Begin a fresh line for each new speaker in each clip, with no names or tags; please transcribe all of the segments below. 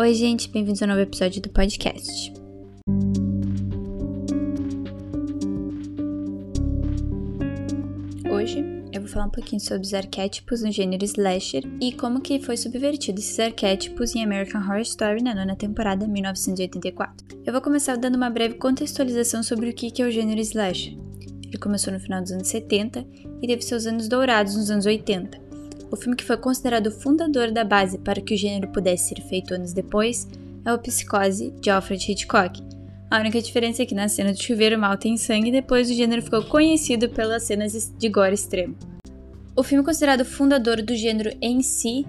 Oi, gente, bem-vindos a um novo episódio do podcast. Hoje eu vou falar um pouquinho sobre os arquétipos no gênero slasher e como que foi subvertido esses arquétipos em American Horror Story na nona temporada 1984. Eu vou começar dando uma breve contextualização sobre o que é o gênero slasher. Ele começou no final dos anos 70 e teve seus anos dourados nos anos 80 o filme que foi considerado fundador da base para que o gênero pudesse ser feito anos depois é o Psicose, de Alfred Hitchcock. A única diferença é que na cena do chuveiro mal tem sangue e depois o gênero ficou conhecido pelas cenas de gore extremo. O filme considerado fundador do gênero em si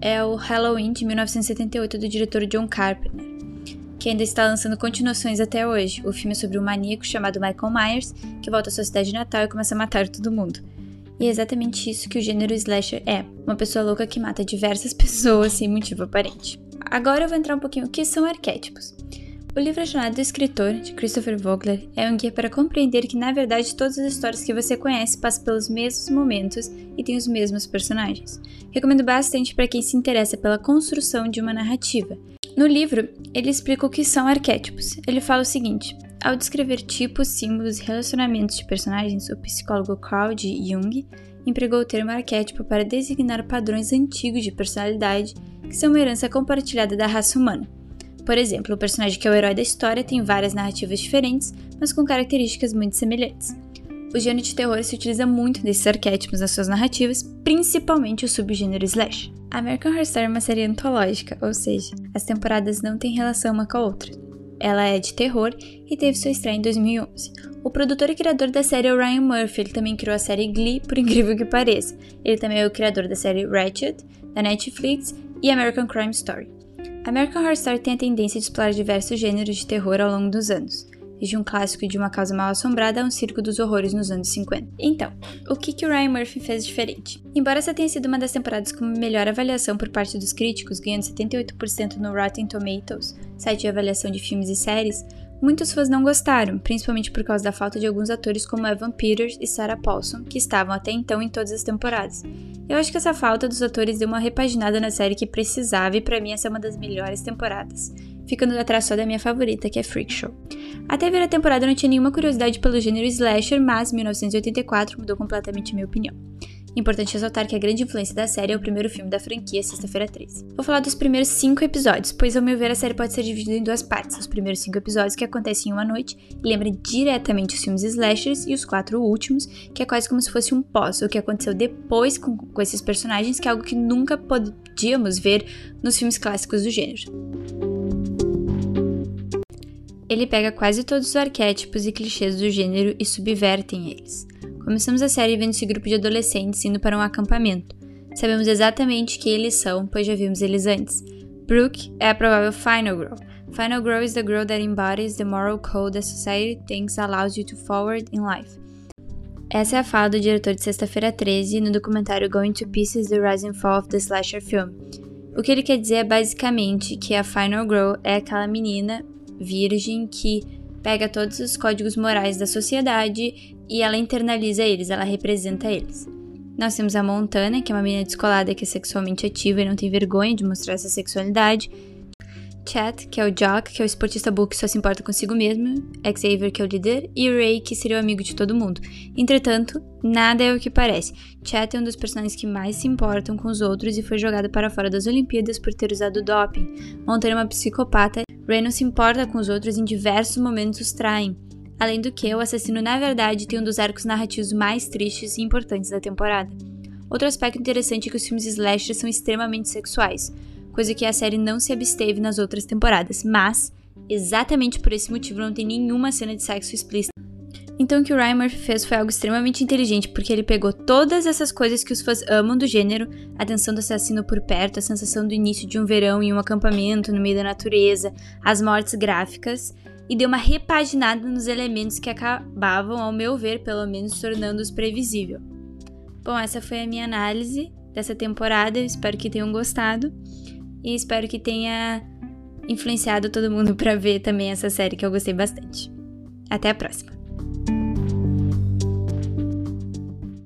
é o Halloween de 1978 do diretor John Carpenter, que ainda está lançando continuações até hoje. O filme é sobre um maníaco chamado Michael Myers que volta à sua cidade natal e começa a matar todo mundo. E é exatamente isso que o gênero slasher é: uma pessoa louca que mata diversas pessoas sem motivo aparente. Agora eu vou entrar um pouquinho o que são arquétipos. O livro Jornada do Escritor, de Christopher Vogler, é um guia para compreender que, na verdade, todas as histórias que você conhece passam pelos mesmos momentos e têm os mesmos personagens. Recomendo bastante para quem se interessa pela construção de uma narrativa. No livro, ele explica o que são arquétipos. Ele fala o seguinte: ao descrever tipos, símbolos e relacionamentos de personagens, o psicólogo Carl G. Jung empregou o termo arquétipo para designar padrões antigos de personalidade que são uma herança compartilhada da raça humana. Por exemplo, o personagem que é o herói da história tem várias narrativas diferentes, mas com características muito semelhantes. O gênero de terror se utiliza muito desses arquétipos nas suas narrativas, principalmente o subgênero slash. American Horror Story é uma série antológica, ou seja, as temporadas não têm relação uma com a outra. Ela é de terror e teve sua estreia em 2011. O produtor e criador da série é o Ryan Murphy, ele também criou a série Glee, por incrível que pareça. Ele também é o criador da série Ratchet, da Netflix e American Crime Story. American Horror Story tem a tendência de explorar diversos gêneros de terror ao longo dos anos desde um clássico de uma casa mal assombrada a um circo dos horrores nos anos 50. Então, o que, que o Ryan Murphy fez diferente? Embora essa tenha sido uma das temporadas com melhor avaliação por parte dos críticos, ganhando 78% no Rotten Tomatoes, site de avaliação de filmes e séries, Muitos fãs não gostaram, principalmente por causa da falta de alguns atores como Evan Peters e Sarah Paulson, que estavam até então em todas as temporadas. Eu acho que essa falta dos atores deu uma repaginada na série que precisava e para mim essa é uma das melhores temporadas ficando atrás só da minha favorita, que é Freak Show. Até ver a temporada eu não tinha nenhuma curiosidade pelo gênero slasher, mas 1984 mudou completamente minha opinião. Importante ressaltar que a grande influência da série é o primeiro filme da franquia, Sexta-feira 13. Vou falar dos primeiros cinco episódios, pois ao meu ver a série pode ser dividida em duas partes. Os primeiros cinco episódios que acontecem em uma noite e lembram diretamente os filmes slashers, e os quatro últimos, que é quase como se fosse um pós, o que aconteceu depois com, com esses personagens, que é algo que nunca podíamos ver nos filmes clássicos do gênero. Ele pega quase todos os arquétipos e clichês do gênero e subvertem eles. Começamos a série vendo esse grupo de adolescentes indo para um acampamento. Sabemos exatamente quem eles são, pois já vimos eles antes. Brooke é a provável Final Girl. Final Girl is the girl that embodies the moral code that society thinks allows you to forward in life. Essa é a fala do diretor de Sexta-feira 13 no documentário Going to Pieces The Rise and Fall of the Slasher Film. O que ele quer dizer é basicamente que a Final Girl é aquela menina virgem que pega todos os códigos morais da sociedade e ela internaliza eles, ela representa eles. Nós temos a Montana, que é uma menina descolada que é sexualmente ativa e não tem vergonha de mostrar essa sexualidade. Chat, que é o Jock, que é o esportista burro que só se importa consigo mesmo, Xavier, que é o líder, e Ray, que seria o amigo de todo mundo. Entretanto, nada é o que parece. Chat é um dos personagens que mais se importam com os outros e foi jogado para fora das Olimpíadas por ter usado doping. Montana é uma psicopata Ray não se importa com os outros e em diversos momentos os traem. Além do que, o assassino na verdade tem um dos arcos narrativos mais tristes e importantes da temporada. Outro aspecto interessante é que os filmes slasher são extremamente sexuais, coisa que a série não se absteve nas outras temporadas, mas, exatamente por esse motivo, não tem nenhuma cena de sexo explícita. Então o que o Ryan Murphy fez foi algo extremamente inteligente, porque ele pegou todas essas coisas que os fãs amam do gênero, a tensão do assassino por perto, a sensação do início de um verão em um acampamento no meio da natureza, as mortes gráficas, e deu uma repaginada nos elementos que acabavam, ao meu ver, pelo menos tornando-os previsível. Bom, essa foi a minha análise dessa temporada, espero que tenham gostado e espero que tenha influenciado todo mundo para ver também essa série que eu gostei bastante. Até a próxima!